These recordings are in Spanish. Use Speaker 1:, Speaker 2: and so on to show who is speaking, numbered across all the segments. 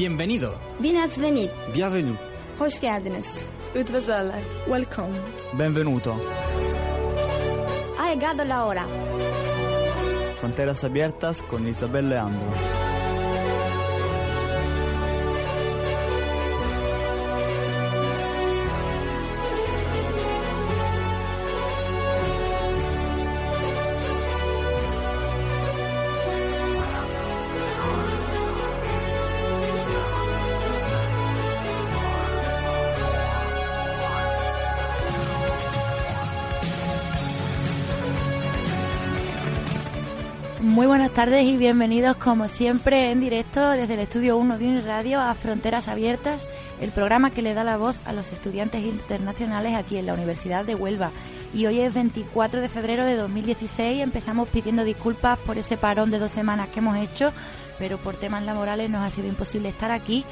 Speaker 1: Bienvenido.
Speaker 2: Bienvenue.
Speaker 3: Bienvenue.
Speaker 2: Hoş geldiniz.
Speaker 4: Welcome.
Speaker 5: Benvenuto.
Speaker 2: Ha llegado la hora.
Speaker 5: Fronteras abiertas con Isabel Leandro.
Speaker 6: Tardes y bienvenidos como siempre en directo desde el estudio 1 de Uniradio a Fronteras Abiertas, el programa que le da la voz a los estudiantes internacionales aquí en la Universidad de Huelva. Y hoy es 24 de febrero de 2016, empezamos pidiendo disculpas por ese parón de dos semanas que hemos hecho, pero por temas laborales nos ha sido imposible estar aquí.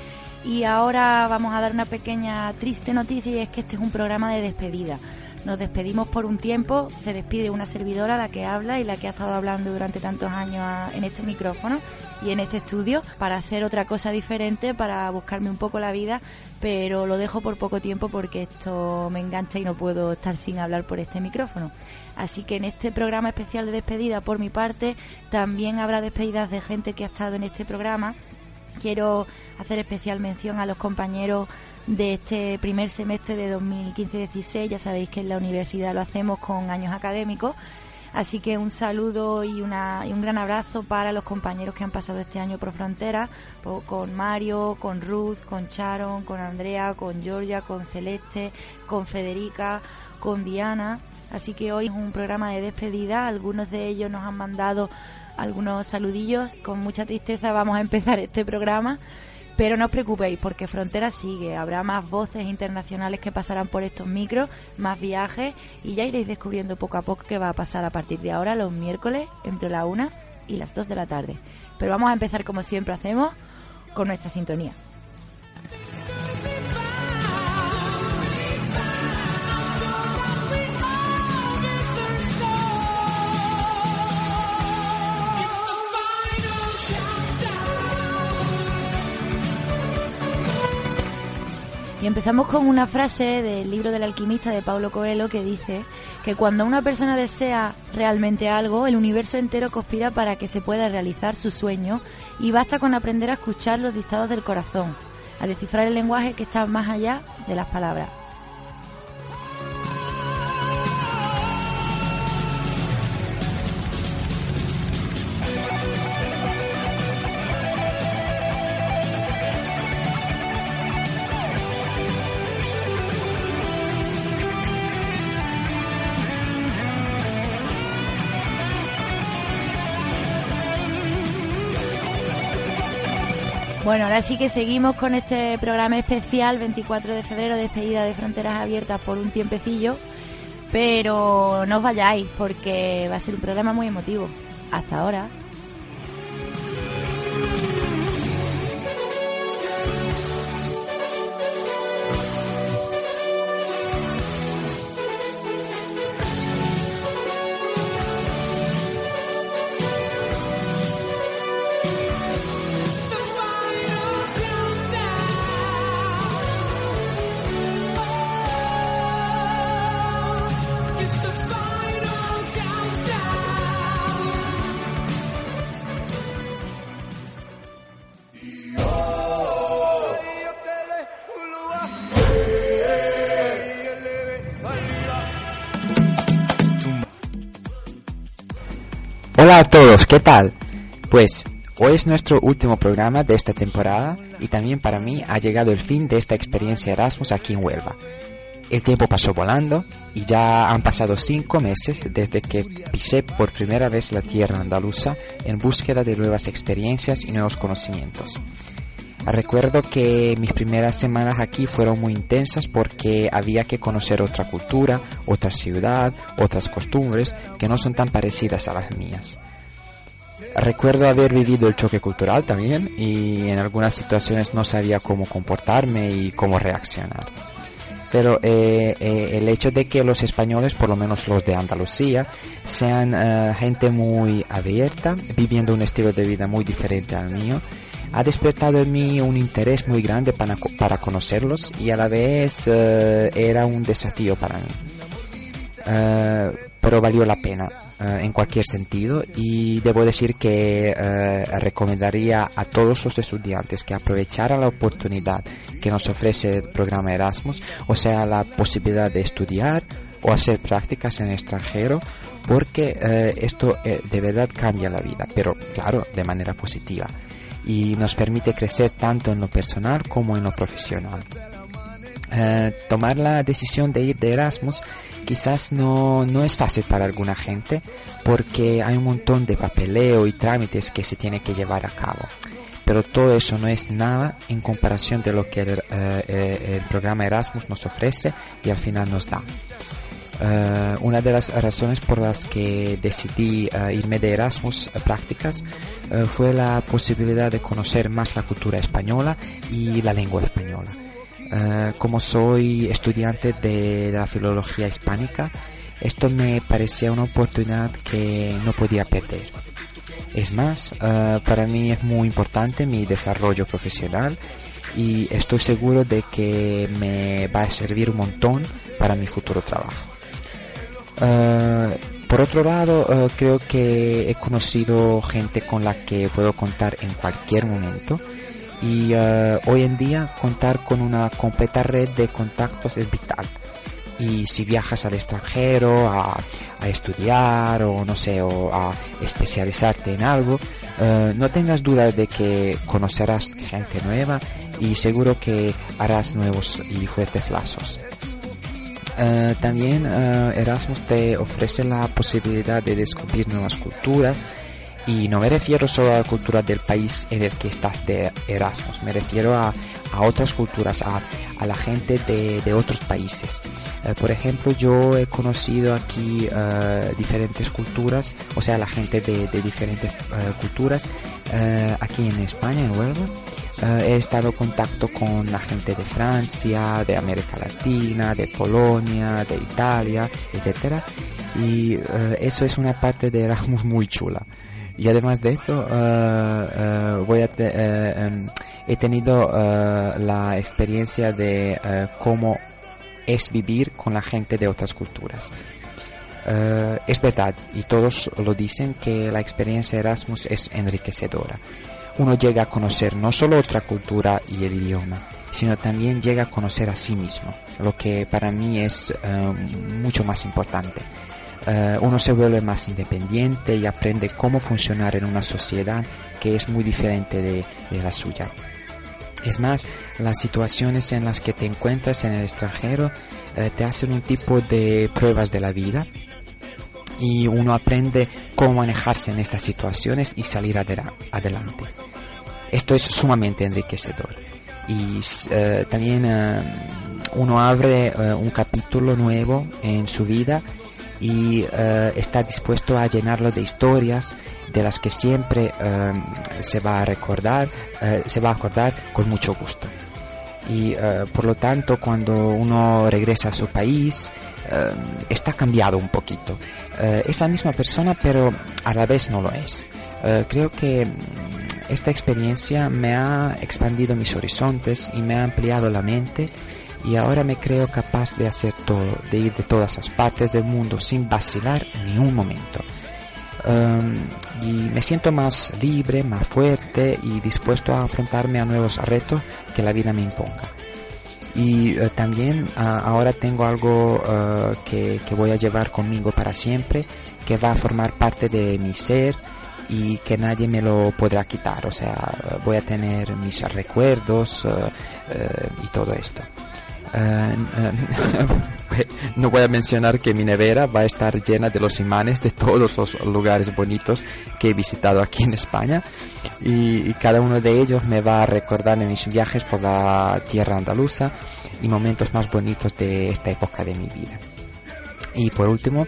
Speaker 6: Y ahora vamos a dar una pequeña triste noticia y es que este es un programa de despedida. Nos despedimos por un tiempo, se despide una servidora, la que habla y la que ha estado hablando durante tantos años en este micrófono y en este estudio para hacer otra cosa diferente, para buscarme un poco la vida, pero lo dejo por poco tiempo porque esto me engancha y no puedo estar sin hablar por este micrófono. Así que en este programa especial de despedida, por mi parte, también habrá despedidas de gente que ha estado en este programa quiero hacer especial mención a los compañeros de este primer semestre de 2015-16. Ya sabéis que en la universidad lo hacemos con años académicos. Así que un saludo y, una, y un gran abrazo para los compañeros que han pasado este año por frontera, con Mario, con Ruth, con Sharon, con Andrea, con Georgia, con Celeste, con Federica, con Diana. Así que hoy es un programa de despedida. Algunos de ellos nos han mandado algunos saludillos. Con mucha tristeza vamos a empezar este programa. Pero no os preocupéis porque Frontera sigue. Habrá más voces internacionales que pasarán por estos micros, más viajes y ya iréis descubriendo poco a poco qué va a pasar a partir de ahora los miércoles entre la una y las 2 de la tarde. Pero vamos a empezar como siempre hacemos con nuestra sintonía. Y empezamos con una frase del libro del alquimista de Paulo Coelho que dice que cuando una persona desea realmente algo, el universo entero conspira para que se pueda realizar su sueño y basta con aprender a escuchar los dictados del corazón, a descifrar el lenguaje que está más allá de las palabras. Bueno, ahora sí que seguimos con este programa especial 24 de febrero, despedida de fronteras abiertas por un tiempecillo, pero no os vayáis porque va a ser un programa muy emotivo. Hasta ahora.
Speaker 7: Hola a todos, ¿qué tal? Pues hoy es nuestro último programa de esta temporada y también para mí ha llegado el fin de esta experiencia Erasmus aquí en Huelva. El tiempo pasó volando y ya han pasado cinco meses desde que pisé por primera vez la tierra andaluza en búsqueda de nuevas experiencias y nuevos conocimientos. Recuerdo que mis primeras semanas aquí fueron muy intensas porque había que conocer otra cultura, otra ciudad, otras costumbres que no son tan parecidas a las mías. Recuerdo haber vivido el choque cultural también y en algunas situaciones no sabía cómo comportarme y cómo reaccionar. Pero eh, eh, el hecho de que los españoles, por lo menos los de Andalucía, sean eh, gente muy abierta, viviendo un estilo de vida muy diferente al mío, ha despertado en mí un interés muy grande para, para conocerlos y a la vez eh, era un desafío para mí. Eh, pero valió la pena eh, en cualquier sentido y debo decir que recomendaría a todos los estudiantes que aprovecharan la oportunidad que nos ofrece el programa Erasmus, o sea, la posibilidad de estudiar o hacer prácticas en el extranjero porque esto de verdad cambia la vida, pero claro, de manera positiva y nos permite crecer tanto en lo personal como en lo profesional. Eh, tomar la decisión de ir de Erasmus quizás no, no, es fácil para alguna gente porque hay un montón de papeleo y trámites que se tiene que llevar a cabo. Pero todo eso no es nada en comparación de lo que el, eh, el programa Erasmus nos ofrece y al final nos da. Uh, una de las razones por las que decidí uh, irme de Erasmus a prácticas uh, fue la posibilidad de conocer más la cultura española y la lengua española. como soy estudiante de, la filología hispánica, esto me parecía una oportunidad que no podía perder. Es más, para mí es muy importante mi desarrollo profesional y estoy seguro de que me va a servir un montón para mi futuro trabajo. Eh, por otro lado, eh, creo que he conocido gente con la que puedo contar en cualquier momento y eh, hoy en día contar con una completa red de contactos es vital. Y si viajas al extranjero a, a estudiar o no sé, o a especializarte en algo, no tengas duda de que conocerás gente nueva y seguro que harás nuevos y fuertes lazos. Eh, también uh, Erasmus te ofrece la posibilidad de descubrir nuevas culturas y no me refiero solo a la cultura del país en el que estás de Erasmus, me refiero a, a otras culturas, a, a la gente de, de otros países. Uh, por ejemplo, yo he conocido aquí diferentes culturas, o sea, la gente de, de diferentes culturas aquí en España, en Huelva. Uh, he estado en contacto con la gente de Francia, de América Latina, de Polonia, de Italia, etc. Y uh, eso es una parte de Erasmus muy chula. Y además de esto, uh, he tenido la experiencia de cómo es vivir con la gente de otras culturas. es verdad, y todos lo dicen, que la experiencia Erasmus es enriquecedora uno llega a conocer no solo otra cultura y el idioma, sino también llega a conocer a sí mismo, lo que para mí es uh, mucho más importante. Uh, uno se vuelve más independiente y aprende cómo funcionar en una sociedad que es muy diferente de, la suya. Es más, las situaciones en las que te encuentras en el extranjero uh, te hacen un tipo de pruebas de la vida y uno aprende cómo manejarse en estas situaciones y salir adelante. Esto es sumamente enriquecedor. Y uh, también uh, uno abre uh, un capítulo nuevo en su vida y está dispuesto a llenarlo de historias de las que siempre se va a recordar, se va a acordar con mucho gusto. Y por lo tanto, cuando uno regresa a su país, está cambiado un poquito. es la misma persona, pero a la vez no lo es. creo que esta experiencia me ha expandido mis horizontes y me ha ampliado la mente y ahora me creo capaz de hacer todo, de ir de todas las partes del mundo sin vacilar ni un momento. Um, y me siento más libre, más fuerte y dispuesto a afrontarme a nuevos retos que la vida me imponga. Y uh, también ahora tengo algo uh, que, que voy a llevar conmigo para siempre, que va a formar parte de mi ser, y que nadie me lo podrá quitar. O sea, voy a tener mis recuerdos uh, uh, y todo esto. Uh, no voy a mencionar que mi nevera va a estar llena de los imanes de todos los lugares bonitos que he visitado aquí en España y, y cada uno de ellos me va a recordar en mis viajes por la tierra andaluza y momentos más bonitos de esta época de mi vida. Y por último,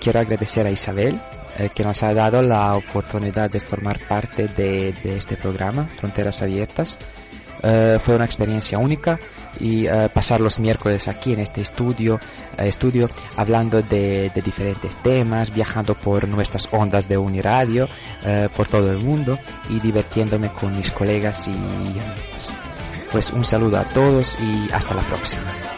Speaker 7: quiero agradecer a Isabel eh, que nos ha dado la oportunidad de formar parte de, de este programa, Fronteras Abiertas. Eh, fue una experiencia única, y eh, pasar los miércoles aquí en este estudio, estudio hablando de, de diferentes temas, viajando por nuestras ondas de Uniradio, por todo el mundo y divirtiéndome con mis colegas y amigos. Pues un saludo a todos y hasta la próxima.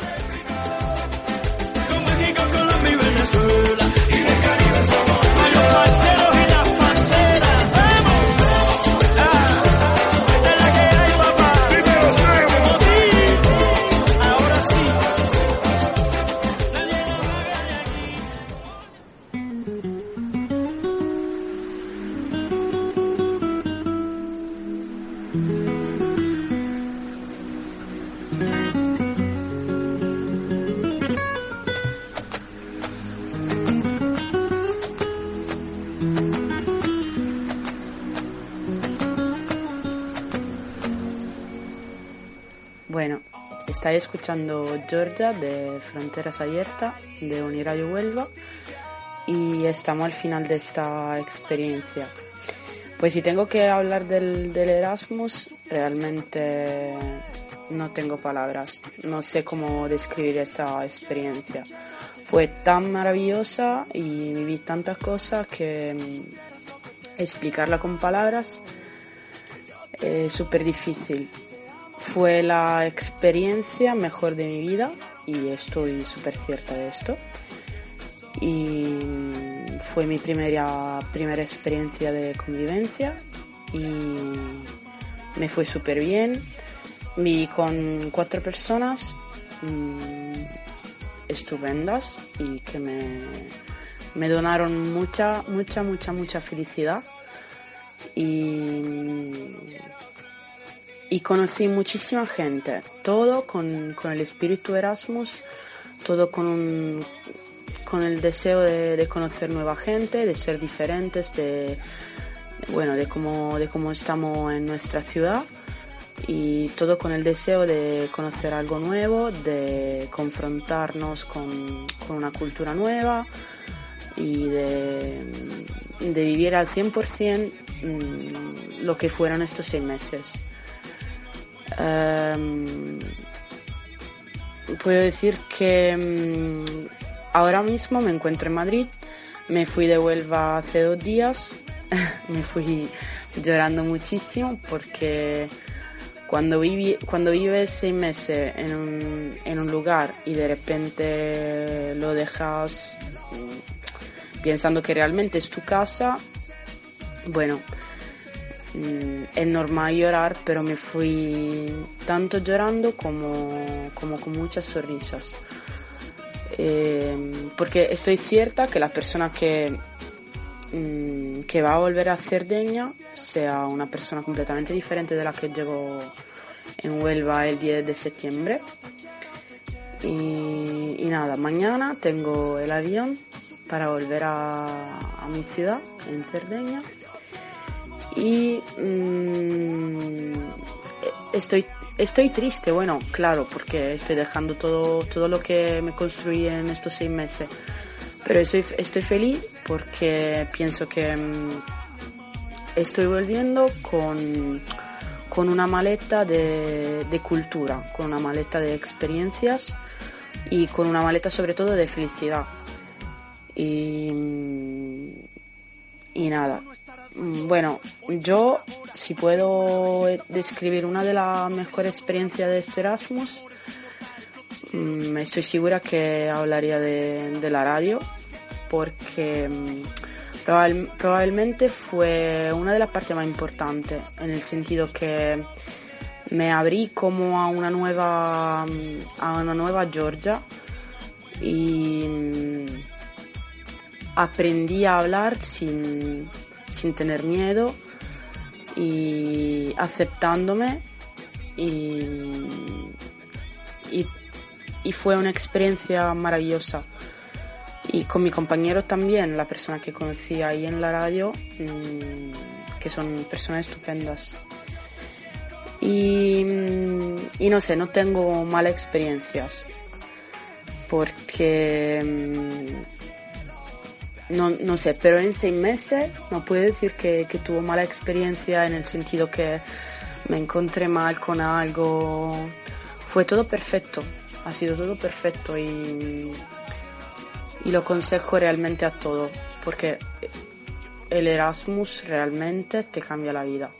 Speaker 1: Escuchando Georgia de Fronteras Abiertas de Uniradio Huelva y estamos al final de esta experiencia. Pues si tengo que hablar del, del Erasmus, realmente no tengo palabras, no sé cómo describir esta experiencia. Fue tan maravillosa y viví tantas cosas que mm, explicarla con palabras es súper difícil. Fue la experiencia mejor de mi vida y estoy súper cierta de esto. Y fue mi primera, primera experiencia de convivencia y me fue súper bien. Viví con cuatro personas mm, estupendas y que me, me donaron mucha, mucha, mucha, mucha felicidad. Y y conocí muchísima gente, todo con, con el espíritu Erasmus, todo con, un, con el deseo de, de, conocer nueva gente, de ser diferentes, de, bueno, de cómo, de cómo estamos en nuestra ciudad y todo con el deseo de conocer algo nuevo, de confrontarnos con, con una cultura nueva y de, de vivir al 100% mm, lo que fueron estos seis meses. Um, puedo decir que um, ahora mismo me encuentro en Madrid. Me fui de Huelva hace dos días. me fui llorando muchísimo porque cuando, vivi, cuando vives seis meses en un, en un lugar y de repente lo dejas mm, pensando que realmente es tu casa, bueno, es normal llorar, pero me fui tanto llorando como, como con muchas sonrisas. Eh, porque estoy cierta que la persona que, mm, que va a volver a Cerdeña sea una persona completamente diferente de la que llegó en Huelva el 10 de septiembre. Y, y nada, mañana tengo el avión para volver a, a mi ciudad, en Cerdeña y mmm, estoy estoy triste, bueno, claro, porque estoy dejando todo, todo lo que me construí en estos seis meses. Pero estoy, estoy feliz porque pienso que mmm, estoy volviendo con, con una maleta de, de, cultura, con una maleta de experiencias y con una maleta sobre todo de felicidad. Y, y nada, Mm, bueno, yo si puedo describir una de las mejores experiencias de este Erasmus, mm, estoy segura que hablaría de, la radio, porque mm, probable, probablemente fue una de las partes más importantes, en el sentido que me abrí como a una nueva, a una nueva Georgia aprendí a hablar sin sin tener miedo y aceptándome y, y, fue una experiencia maravillosa. Y con mi compañero también, la persona que conocí ahí en la radio, mmm, que son personas estupendas. Y, y, no sé, no tengo malas experiencias porque no, no sé, pero en seis meses no puedo decir que, tuvo mala experiencia en el sentido que me encontré mal con algo fue todo perfecto, ha sido todo perfecto y, y lo aconsejo realmente a todo, porque el Erasmus realmente te cambia la vida.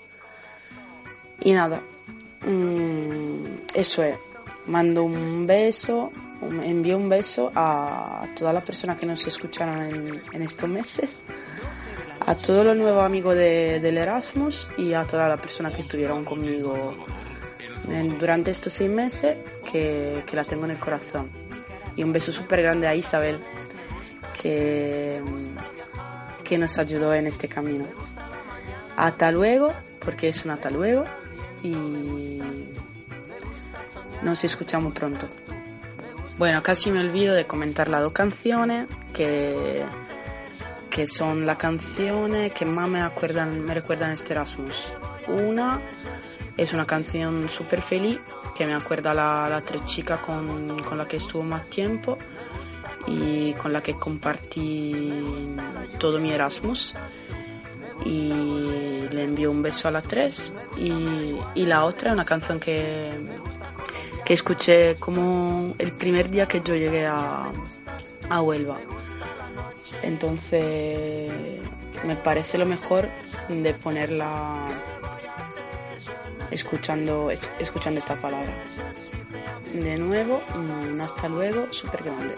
Speaker 1: Y nada, mm, eso es, mando un beso, envío un beso a todas las personas que nos escucharon en, en estos meses, a todos los nuevos amigos de- del Erasmus y a todas las personas que estuvieron conmigo durante estos seis meses que, que la tengo en el corazón. Y un beso súper grande a Isabel que, que nos ayudó en este camino. Hasta luego, porque es un hasta luego y nos escuchamos pronto. Bueno, casi me olvido de comentar las dos canciones que, que son las canciones que más me, acuerdan, me recuerdan este Erasmus. Una es una canción súper feliz que me acuerda la, la tres chicas con, con la que estuvo más tiempo y con la que compartí todo mi Erasmus y le envío un beso a las tres y, y la otra es una canción que, que escuché como el primer día que yo llegué a, a Huelva. Entonces me parece lo mejor de ponerla escuchando, es- escuchando esta palabra. De nuevo un hasta luego súper grande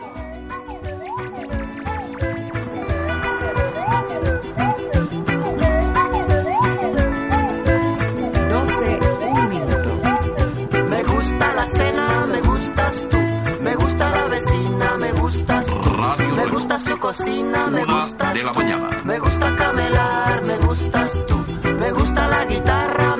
Speaker 8: cena, me gustas tú. Me gusta la vecina, me gustas tú.
Speaker 4: Radio
Speaker 8: Me
Speaker 4: Reloj.
Speaker 8: gusta su cocina, me gustas
Speaker 4: de la
Speaker 8: tú.
Speaker 4: mañana.
Speaker 8: Me gusta camelar, me gustas tú. Me gusta la guitarra,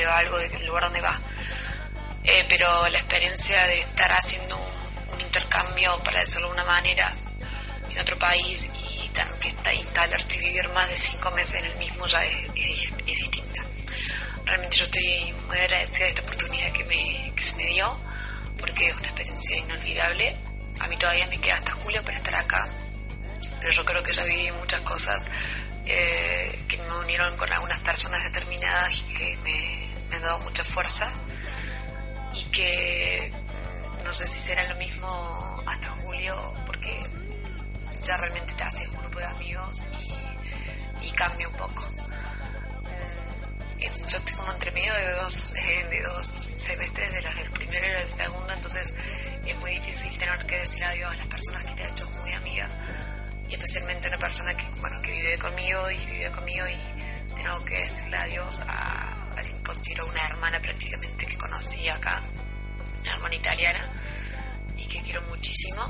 Speaker 9: lleva algo del lugar donde va. Eh, pero la experiencia de estar haciendo un, un intercambio, para decirlo de una manera, en otro país instalarse y vivir más de cinco meses en el mismo ya es, es- es distinta. Realmente yo estoy muy agradecida de esta oportunidad que, me, que se me dio, porque es una experiencia inolvidable. A mí todavía me queda hasta julio para estar acá, pero yo creo que ya viví muchas cosas eh, que me unieron con algunas personas determinadas y que me, me han dado mucha fuerza y que mm, no sé si será lo mismo hasta julio porque que ya realmente te haces amigos y, y cambia un poco. En- Yo estoy como entre medio de dos, eh, de dos semestres, de los del primero y del segundo, entonces es muy difícil tener que decir adiós a las personas que te han hecho muy amiga y especialmente una persona que, bueno, que vive conmigo y vive conmigo y tengo que decirle adiós a alguien considero una hermana prácticamente que conocí acá, una hermana italiana y que quiero muchísimo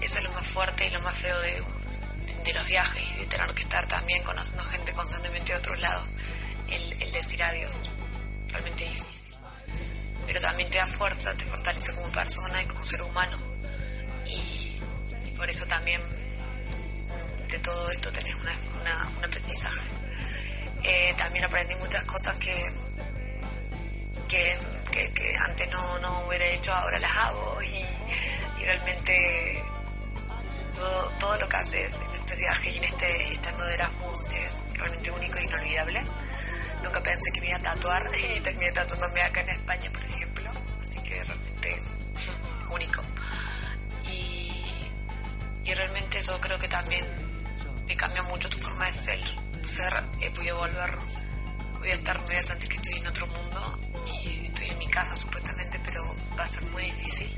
Speaker 9: eso es lo más fuerte y lo más feo de, de los viajes y de tener que estar también conociendo gente constantemente de otros lados, el, decir adiós, realmente difícil. Pero también te da fuerza, te fortalece como persona y como ser humano y, por eso también mm, de todo esto tenés una, un aprendizaje. Eh, también aprendí muchas cosas que, que, que- antes no, no hubiera hecho, ahora las hago y realmente todo, todo lo que haces en este viaje y en este estando de Erasmus es realmente único e inolvidable. Nunca pensé que me iba a tatuar y terminé tatuándome acá en España, por ejemplo. Así que realmente único. Y, y realmente yo creo que también te cambia mucho tu forma de ser. ser he podido volver, voy a estar, me voy a sentir que estoy en otro mundo y estoy en mi casa supuestamente, pero va a ser muy difícil.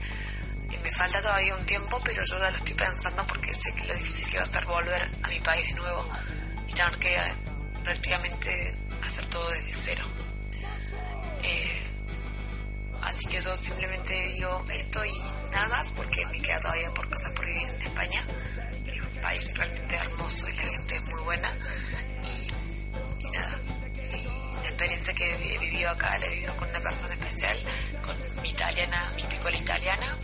Speaker 9: Y me falta todavía un tiempo, pero yo ya lo estoy pensando porque sé que lo difícil que va a estar volver a mi país de nuevo y tener que eh, prácticamente hacer todo desde cero. Eh, así que yo simplemente digo esto y nada más porque me queda todavía por cosas por vivir en España, que es un país realmente hermoso y la gente es muy buena. Y, y nada, y la experiencia que he vivido acá la he vivido con una persona especial, con mi italiana, mi picola italiana,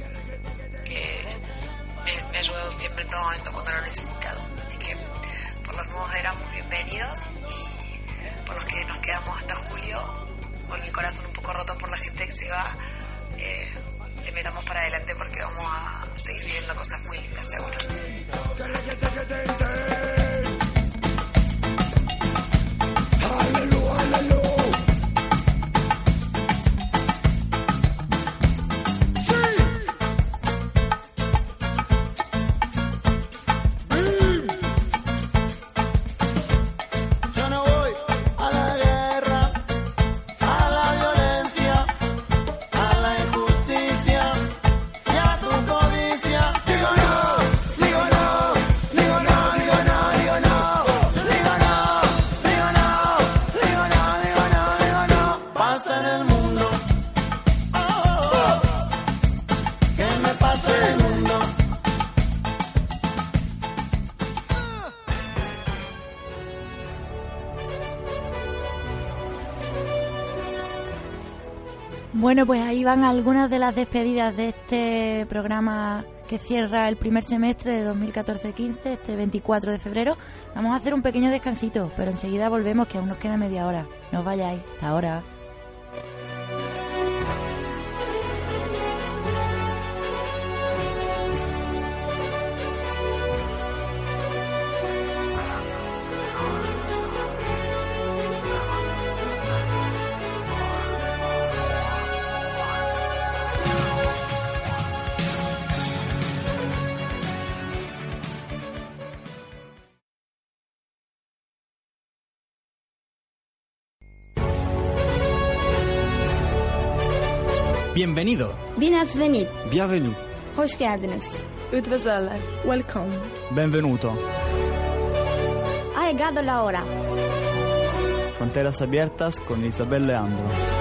Speaker 6: ahí van algunas de las despedidas de este programa que cierra el primer semestre de 2014-15, este 24 de febrero. Vamos a hacer un pequeño descansito, pero enseguida volvemos, que aún nos queda media hora. No os vayáis, hasta ahora.
Speaker 5: Bienvenido.
Speaker 2: Binazvenit.
Speaker 5: Bienvenue.
Speaker 2: Hoş geldiniz.
Speaker 10: Üdvözöllek. Welcome.
Speaker 5: Benvenuto.
Speaker 2: Ha llegado la hora.
Speaker 5: Fronteras abiertas con Isabel Leandro.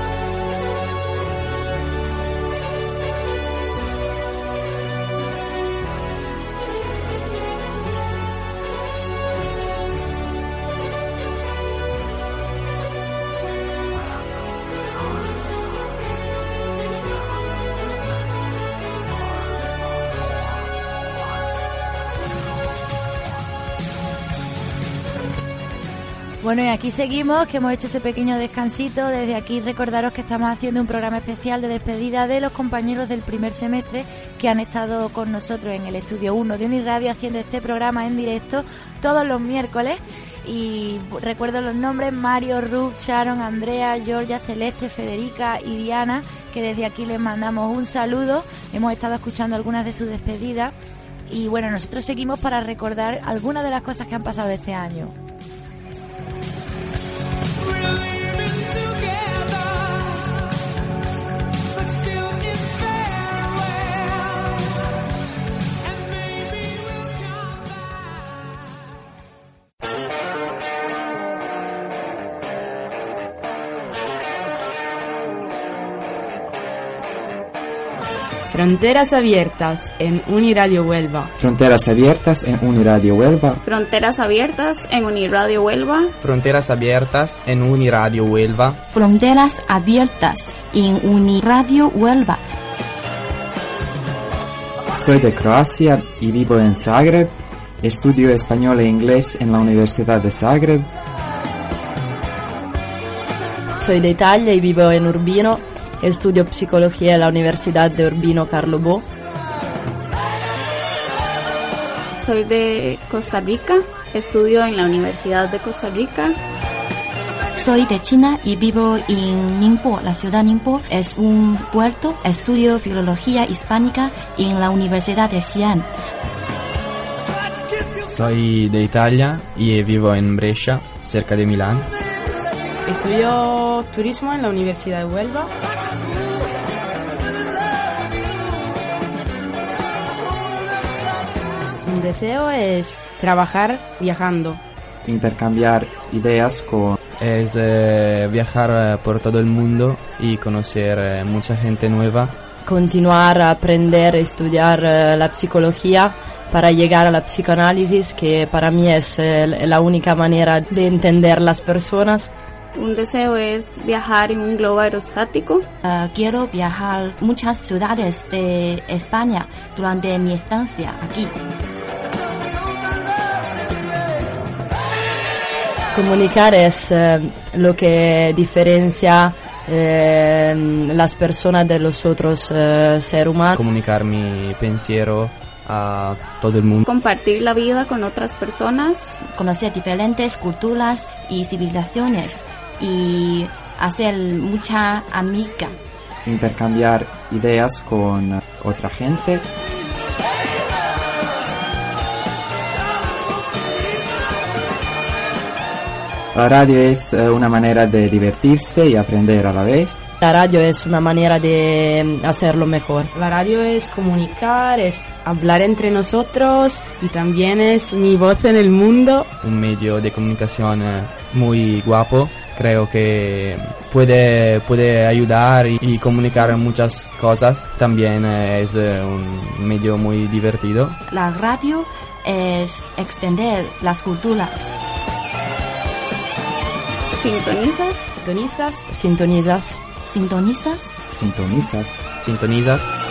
Speaker 6: Bueno, y aquí seguimos, que hemos hecho ese pequeño descansito. Desde aquí recordaros que estamos haciendo un programa especial de despedida de los compañeros del primer semestre que han estado con nosotros en el estudio 1 de Uniradio haciendo este programa en directo todos los miércoles. Y recuerdo los nombres Mario, Ruth, Sharon, Andrea, Georgia, Celeste, Federica y Diana, que desde aquí les mandamos un saludo. Hemos estado escuchando algunas de sus despedidas. Y bueno, nosotros seguimos para recordar algunas de las cosas que han pasado este año.
Speaker 1: Fronteras abiertas en Uniradio Huelva.
Speaker 7: Fronteras abiertas en Uniradio Huelva.
Speaker 11: Fronteras abiertas en Uniradio Huelva.
Speaker 12: Fronteras abiertas en Uniradio Huelva.
Speaker 13: Fronteras abiertas en Uniradio Huelva.
Speaker 7: Soy de Croacia y vivo en Zagreb. Estudio español e inglés en la Universidad de Zagreb.
Speaker 14: Soy de Italia y vivo en Urbino. Estudio psicología en la Universidad de Urbino Carlo Bo.
Speaker 11: Soy de Costa Rica. Estudio en la Universidad de Costa Rica.
Speaker 13: Soy de China y vivo en Ningbo. La ciudad Ningbo es un puerto. Estudio filología hispánica en la Universidad de Xi'an.
Speaker 12: Soy de Italia y vivo en Brescia, cerca de Milán.
Speaker 1: Estudio turismo en la Universidad de Huelva. Mi deseo es trabajar viajando.
Speaker 7: Intercambiar ideas con...
Speaker 12: Es eh, viajar eh, por todo el mundo y conocer eh, mucha gente nueva.
Speaker 14: Continuar a aprender, estudiar eh, la psicología para llegar a la psicoanálisis, que para mí es eh, la única manera de entender las personas.
Speaker 11: Un deseo es viajar en un globo aerostático.
Speaker 13: Uh, quiero viajar muchas ciudades de España durante mi estancia aquí.
Speaker 14: Comunicar es eh, lo que diferencia eh, las personas de los otros eh, seres humanos.
Speaker 12: Comunicar mi pensiero a todo el mundo.
Speaker 11: Compartir la vida con otras personas.
Speaker 13: Conocer diferentes culturas y civilizaciones y hacer mucha amiga.
Speaker 7: Intercambiar ideas con otra gente. La radio es eh, una manera de divertirse y aprender a la vez.
Speaker 14: La radio es una manera de hacerlo mejor.
Speaker 1: La radio es comunicar, es hablar entre nosotros y también es mi voz en el mundo.
Speaker 12: Un medio de comunicación eh, muy guapo. Creo que puede, puede ayudar y, y comunicar muchas cosas. También eh, es eh, un medio muy divertido.
Speaker 13: La radio es extender las culturas.
Speaker 11: Sintonizas.
Speaker 1: Sintonizas.
Speaker 14: Sintonizas.
Speaker 13: Sintonizas.
Speaker 7: Sintonizas.
Speaker 12: Sintonizas.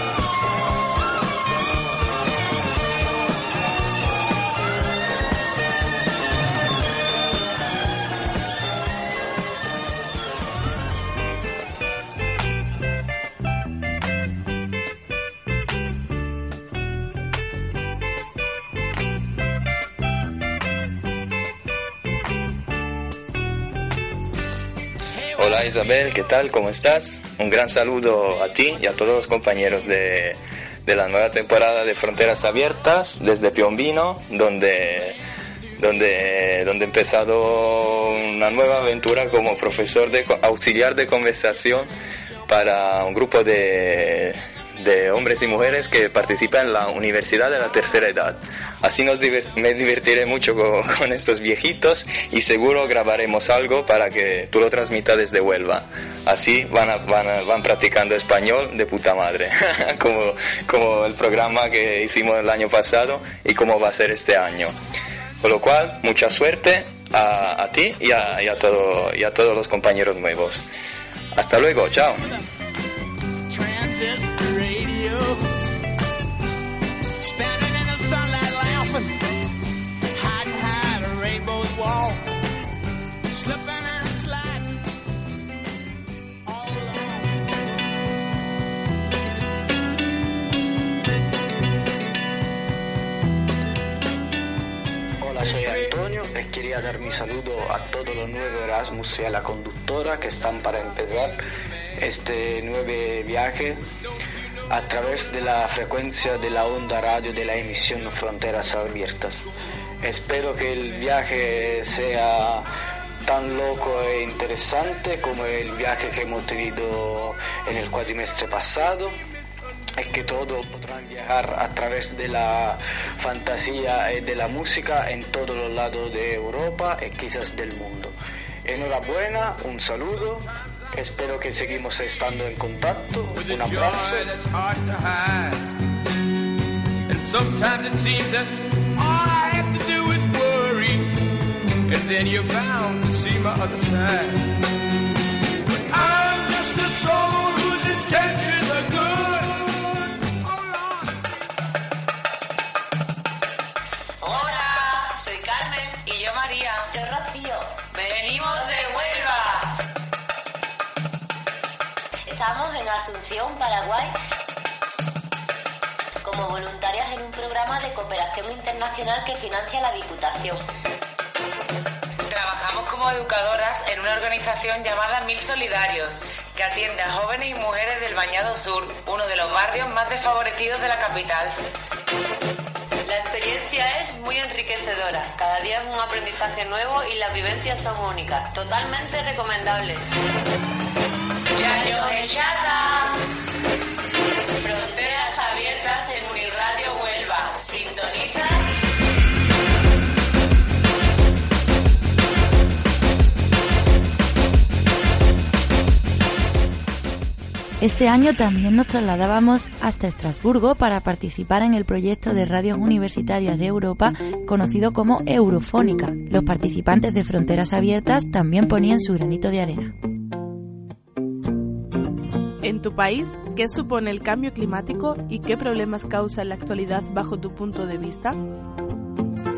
Speaker 15: Isabel, ¿qué tal? ¿Cómo estás? Un gran saludo a ti y a todos los compañeros de, de la nueva temporada de Fronteras Abiertas desde Piombino, donde, donde, donde he empezado una nueva aventura como profesor de auxiliar de conversación para un grupo de, de hombres y mujeres que participan en la Universidad de la Tercera Edad. Así nos me divertiré mucho con, estos viejitos y seguro grabaremos algo para que tú lo transmitas desde Huelva. Así van, van, van practicando español de puta madre, como, como el programa que hicimos el año pasado y como va a ser este año. Con lo cual, mucha suerte a, a ti y a, y, a todo, y a todos los compañeros nuevos. Hasta luego, chao.
Speaker 16: Quería dar mi saludo a todos los nuevos Erasmus y a la conductora que están para empezar este nuevo viaje a través de la frecuencia de la onda radio de la emisión Fronteras Abiertas. Espero que el viaje sea tan loco e interesante como el viaje que hemos tenido en el cuatrimestre pasado es que todos podrán viajar a través de la fantasía y de la música en todos los lados de Europa y quizás del mundo. Enhorabuena, un saludo, espero que seguimos estando en contacto, un abrazo.
Speaker 17: And sometimes it
Speaker 18: yo María. Yo Rocío. Venimos de Huelva.
Speaker 19: Estamos en Asunción, Paraguay, como voluntarias en un programa de cooperación internacional que financia la Diputación.
Speaker 18: Trabajamos como educadoras en una organización llamada Mil Solidarios, que atiende a jóvenes y mujeres del Bañado Sur, uno de los barrios más desfavorecidos de la capital.
Speaker 20: Experiencia es muy enriquecedora. Cada día es un aprendizaje nuevo y las vivencias son únicas. Totalmente recomendable.
Speaker 6: Este año también nos trasladábamos hasta Estrasburgo para participar en el proyecto de radios universitarias de Europa conocido como Eurofónica. Los participantes de Fronteras Abiertas también ponían su granito de arena.
Speaker 10: En tu país, ¿qué supone el cambio climático y qué problemas causa en la actualidad bajo tu punto de vista?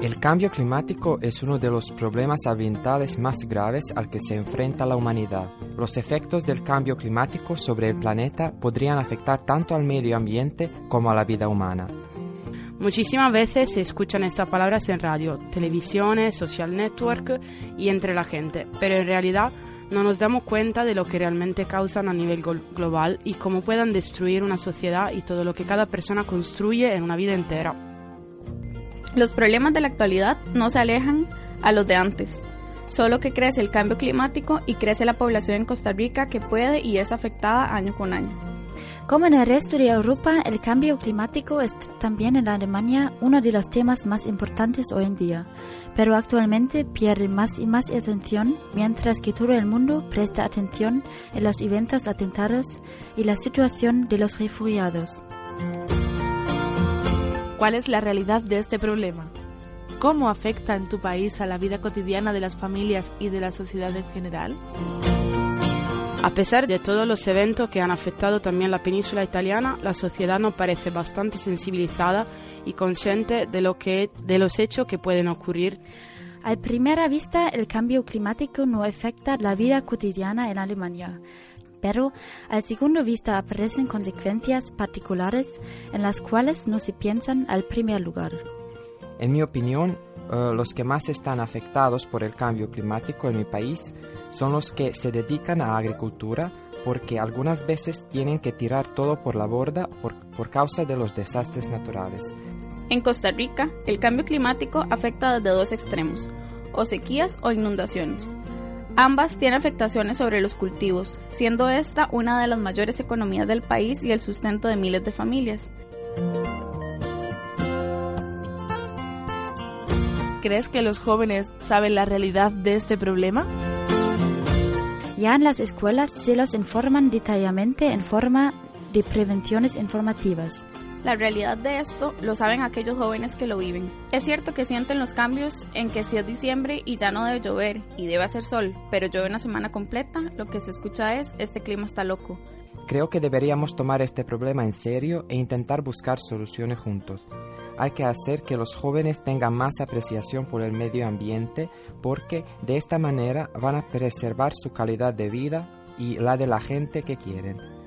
Speaker 7: El cambio climático es uno de los problemas ambientales más graves al que se enfrenta la humanidad. Los efectos del cambio climático sobre el planeta podrían afectar tanto al medio ambiente como a la vida humana.
Speaker 1: Muchísimas veces se escuchan estas palabras en radio, televisión, social network y entre la gente, pero en realidad no nos damos cuenta de lo que realmente causan a nivel global y cómo puedan destruir una sociedad y todo lo que cada persona construye en una vida entera.
Speaker 21: Los problemas de la actualidad no se alejan a los de antes, solo que crece el cambio climático y crece la población en Costa Rica que puede y es afectada año con año.
Speaker 2: Como en el resto de Europa, el cambio climático es también en Alemania uno de los temas más importantes hoy en día, pero actualmente pierde más y más atención mientras que todo el mundo presta atención en los eventos atentados y la situación de los refugiados.
Speaker 10: ¿Cuál es la realidad de este problema? ¿Cómo afecta en tu país a la vida cotidiana de las familias y de la sociedad en general?
Speaker 1: A pesar de todos los eventos que han afectado también la península italiana, la sociedad nos parece bastante sensibilizada y consciente de, lo que, de los hechos que pueden ocurrir.
Speaker 2: A primera vista, el cambio climático no afecta la vida cotidiana en Alemania, pero al segundo vista aparecen consecuencias particulares en las cuales no se piensan al primer lugar.
Speaker 7: En mi opinión, uh, los que más están afectados por el cambio climático en mi país son los que se dedican a agricultura porque algunas veces tienen que tirar todo por la borda por, por causa de los desastres naturales.
Speaker 21: En Costa Rica, el cambio climático afecta desde dos extremos, o sequías o inundaciones. Ambas tienen afectaciones sobre los cultivos, siendo esta una de las mayores economías del país y el sustento de miles de familias.
Speaker 10: ¿Crees que los jóvenes saben la realidad de este problema?
Speaker 2: Ya en las escuelas se los informan detalladamente en forma de prevenciones informativas.
Speaker 21: La realidad de esto lo saben aquellos jóvenes que lo viven. Es cierto que sienten los cambios en que si es diciembre y ya no debe llover y debe hacer sol, pero llueve una semana completa, lo que se escucha es este clima está loco.
Speaker 7: Creo que deberíamos tomar este problema en serio e intentar buscar soluciones juntos. Hay que hacer que los jóvenes tengan más apreciación por el medio ambiente porque de esta manera van a preservar su calidad de vida y la de la gente que quieren.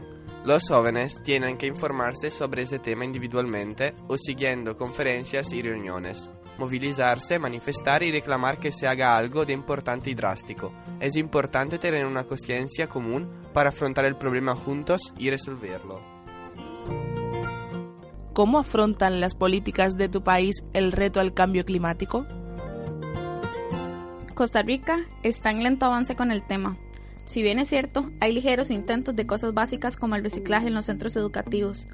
Speaker 22: Los jóvenes tienen que informarse sobre ese tema individualmente o siguiendo conferencias y reuniones. movilizarse, manifestar y reclamar que se haga algo de importante y drástico. Es importante tener una conciencia común para afrontar el problema juntos y resolverlo.
Speaker 10: ¿Cómo afrontan las políticas de tu país el reto al cambio climático?
Speaker 21: Costa Rica está en lento avance con el tema. Si bien es cierto, hay ligeros intentos de cosas básicas como el reciclaje en los centros educativos.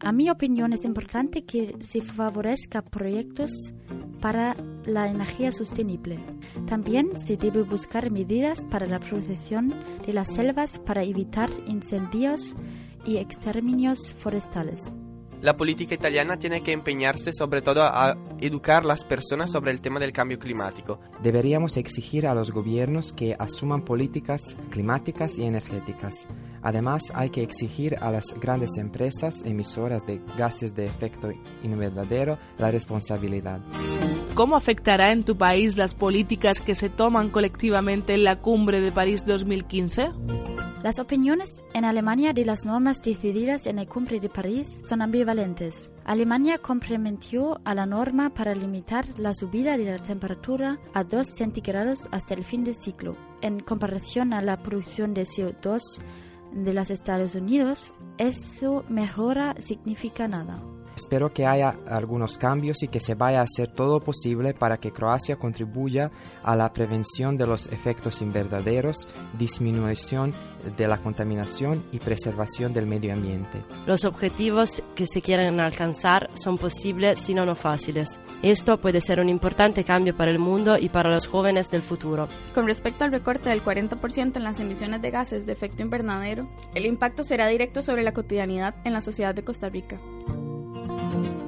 Speaker 2: A mi opinión es importante que se favorezca proyectos para la energía sostenible. También se debe buscar medidas para la protección de las selvas para evitar incendios y exterminios forestales.
Speaker 22: La política italiana tiene que empeñarse sobre todo a educar a las personas sobre el tema del cambio climático.
Speaker 7: Deberíamos exigir a los gobiernos que asuman políticas climáticas y energéticas. Además, hay que exigir a las grandes empresas emisoras de gases de efecto invernadero la responsabilidad.
Speaker 10: ¿Cómo afectará en tu país las políticas que se toman colectivamente en la cumbre de París 2015?
Speaker 2: Las opiniones en Alemania de las normas decididas en la cumbre de París son ambivalentes. Alemania complementó a la norma para limitar la subida de la temperatura a 2 centígrados hasta el fin del ciclo. En comparación a la producción de CO2 de los Estados Unidos, eso mejora significa nada.
Speaker 7: Espero que haya algunos cambios y que se vaya a hacer todo posible para que Croacia contribuya a la prevención de los efectos invernaderos, disminución de la contaminación y preservación del medio ambiente.
Speaker 14: Los objetivos que se quieren alcanzar son posibles, sino no fáciles. Esto puede ser un importante cambio para el mundo y para los jóvenes del futuro.
Speaker 21: Con respecto al recorte del 40% en las emisiones de gases de efecto invernadero, el impacto será directo sobre la cotidianidad en la sociedad de Costa Rica.
Speaker 23: Hola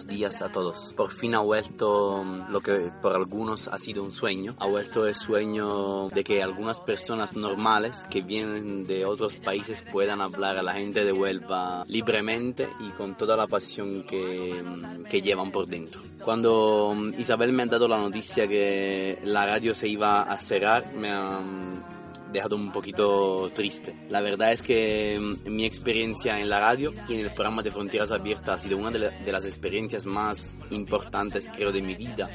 Speaker 23: buenos días a todos. Por fin ha vuelto lo que por algunos ha sido un sueño. Ha vuelto el sueño de que algunas personas normales que vienen de otros países puedan hablar a la gente de Huelva libremente y con toda la pasión que, que llevan por dentro. Cuando Isabel me ha dado la noticia que la radio se iba a cerrar, me ha dejado un poquito triste. La verdad es que mm, mi experiencia en la radio y en el programa de Fronteras Abiertas ha sido una de, de las experiencias más importantes creo de mi vida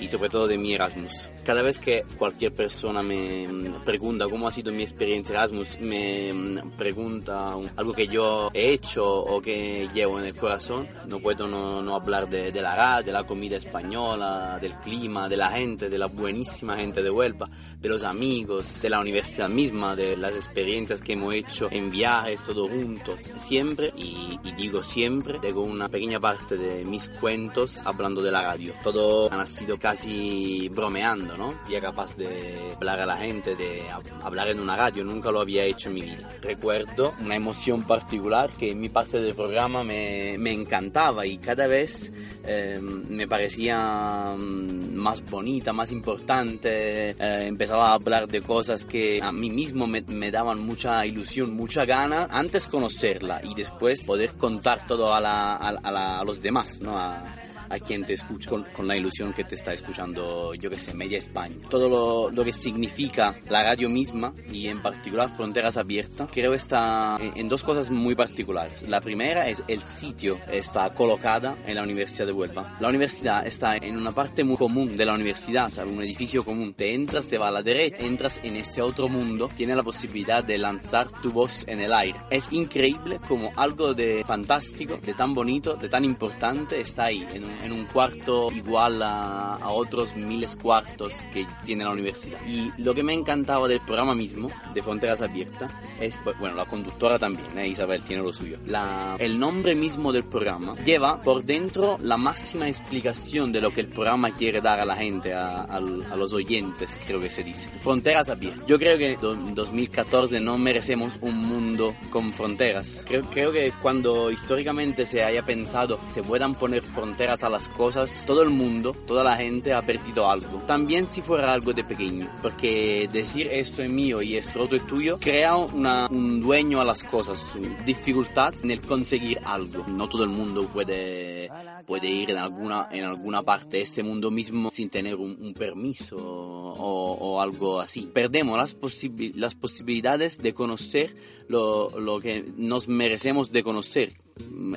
Speaker 23: y sobre todo de mi Erasmus. Cada vez que cualquier persona me mm, pregunta cómo ha sido mi experiencia Erasmus, me mm, pregunta un- algo que yo he hecho o que llevo en el corazón, no puedo no, no hablar de, de la radio, de la comida española, del clima, de la gente, de la buenísima gente de Huelva, de los amigos, de la universidad misma, de las experiencias que hemos hecho en viajes, todos juntos. Siempre, y, y digo siempre, tengo una pequeña parte de mis cuentos hablando de la radio. Todo ha nacido casi bromeando, ¿no? Ya capaz de hablar a la gente, de hab- hablar en una radio, nunca lo había hecho en mi vida. Recuerdo una emoción particular que en mi parte del programa me, me encantaba y cada vez eh, me parecía mm, más bonita, más importante. Eh, empezaba a hablar de cosas que a mí mismo me, me daban mucha ilusión, mucha gana antes conocerla y después poder contar todo a, la- a, a la- a los demás, ¿no? A, a quien te escucha con, con la ilusión que te está escuchando, yo que sé, media España. Todo lo, lo que significa la radio misma y en particular Fronteras Abiertas, creo está en, en dos cosas muy particulares. La primera es el sitio, está colocada en la Universidad de Huelva. La universidad está en una parte muy común de la universidad, ¿sabes? un edificio común. Te entras, te va a la derecha, entras en ese otro mundo, tienes la posibilidad de lanzar tu voz en el aire. Es increíble como algo de fantástico, de tan bonito, de tan importante está ahí, en un, en un cuarto igual a, a otros miles cuartos que tiene la universidad. Y lo que me encantaba del programa mismo, de Fronteras Abiertas, es, bueno, la conductora también, ¿eh? Isabel tiene lo suyo. La, el nombre mismo del programa lleva por dentro la máxima explicación de lo que el programa quiere dar a la gente, a, a- a los oyentes, creo que se dice. Fronteras abiertas. Yo creo que en 2014 no merecemos un mundo con fronteras. Creo, creo que cuando históricamente se haya pensado se puedan poner fronteras a las cosas, todo el mundo, toda la gente ha perdido algo. También si fuera algo de pequeño, porque decir esto es mío y esto es tuyo crea una, un dueño a las cosas, dificultad en el conseguir algo. No todo el mundo puede, puede ir en alguna, en alguna parte de este mundo mismo sin tener un, permiso o, o, algo así. Perdemos las, posibi las posibilidades de conocer lo, lo que nos merecemos de conocer.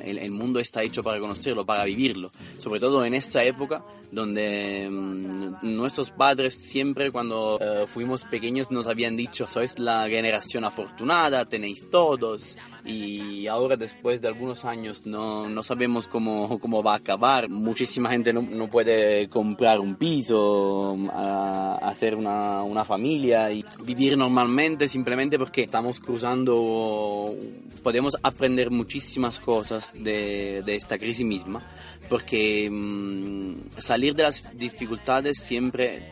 Speaker 23: El, el, mundo está hecho para conocerlo, para vivirlo. Sobre todo en esta época donde um, nuestros padres siempre cuando uh, fuimos pequeños nos habían dicho sois la generación afortunada, tenéis todos y ahora después de algunos años no, no sabemos cómo, cómo va a acabar. Muchísima gente no, no puede comprar un piso, a, hacer una, una familia y vivir normalmente simplemente porque estamos cruzando, podemos aprender muchísimas cosas de, de esta crisis misma porque mmm, salir de las dificultades siempre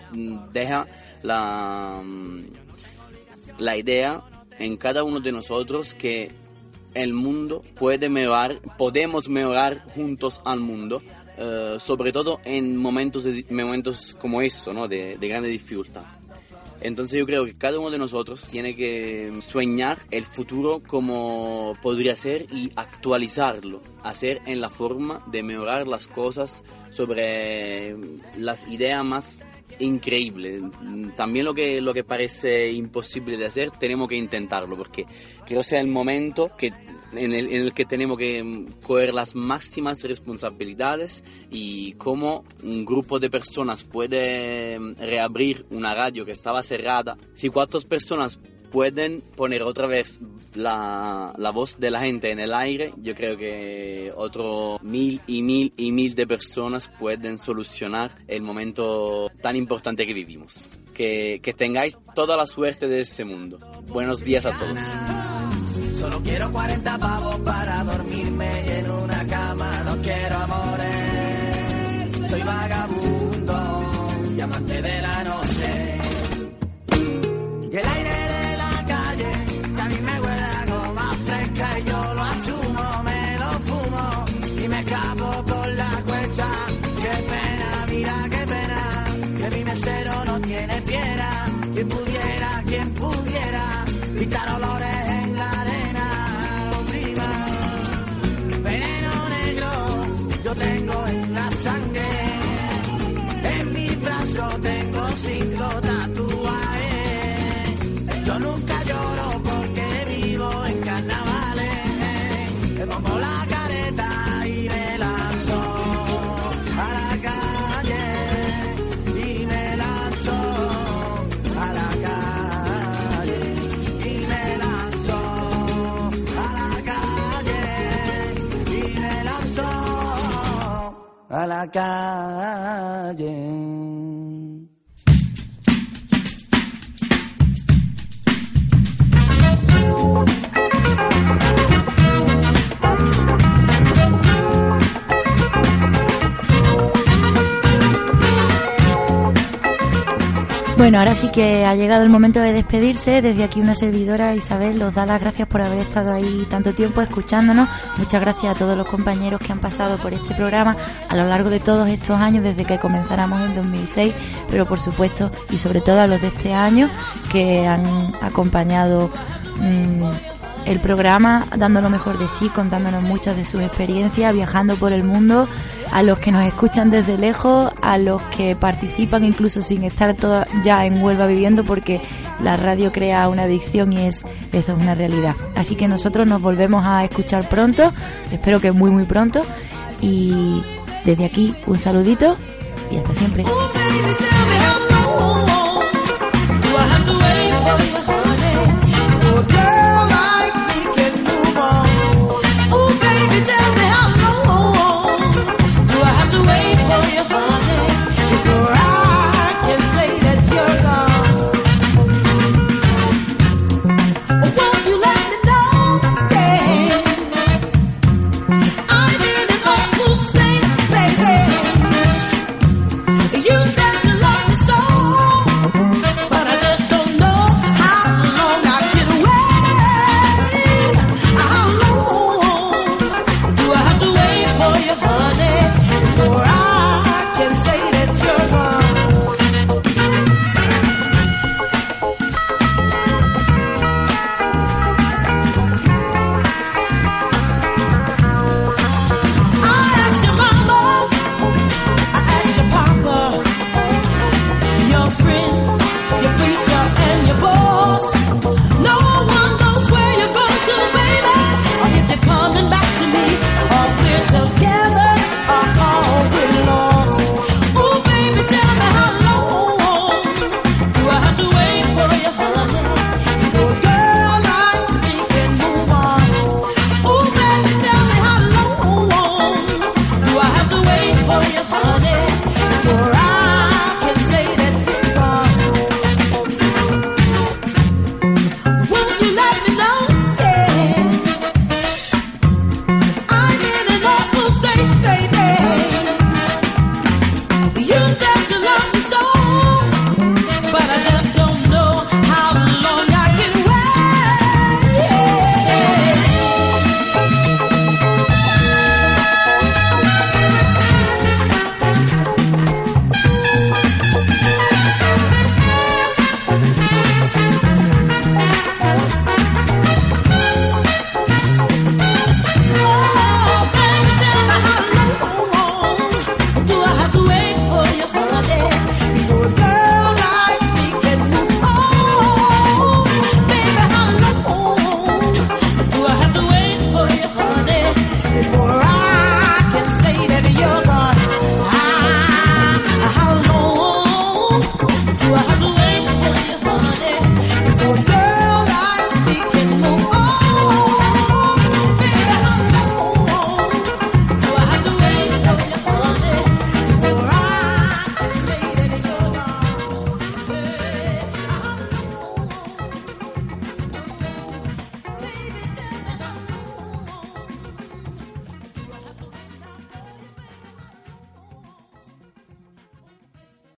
Speaker 23: deja la, la idea en cada uno de nosotros que el mundo puede mejorar, podemos mejorar juntos al mundo, uh, sobre todo en momentos, momentos como eso, ¿no? de, de grande dificultad. Entonces yo creo que cada uno de nosotros tiene que soñar el futuro como podría ser y actualizarlo, hacer en la forma de mejorar las cosas sobre las ideas más increíbles. También lo que, lo que parece imposible de hacer, tenemos que intentarlo, porque creo que sea el momento que en el, en el, que tenemos que coger las máximas responsabilidades y cómo un grupo de personas puede reabrir una radio que estaba cerrada. Si cuatro personas pueden poner otra vez la, la, voz de la gente en el aire, yo creo que otro mil y mil y mil de personas pueden solucionar el momento tan importante que vivimos. Que, que tengáis toda la suerte de ese mundo. Buenos días a todos.
Speaker 8: Solo quiero 40 pavos para dormirme en una cama no quiero amores. Soy vagabundo y amante de la noche. Y el aire tengo en la sangre. En mi brazo tengo cinco a
Speaker 6: Bueno, ahora sí que ha llegado el momento de despedirse. Desde aquí una servidora, Isabel, os da las gracias por haber estado ahí tanto tiempo escuchándonos. Muchas gracias a todos los compañeros que han pasado por este programa a lo largo de todos estos años, desde que comenzáramos en 2006, pero por supuesto y sobre todo a los de este año que han acompañado mmm, el programa, dando lo mejor de sí, contándonos muchas de sus experiencias, viajando por el mundo, a los que nos escuchan desde lejos, a los que participan incluso sin estar ya en Huelva viviendo, porque la radio crea una adicción y es eso es una realidad. Así que nosotros nos volvemos a escuchar pronto, espero que muy muy pronto, y desde aquí un saludito y hasta siempre.
Speaker 8: Oh,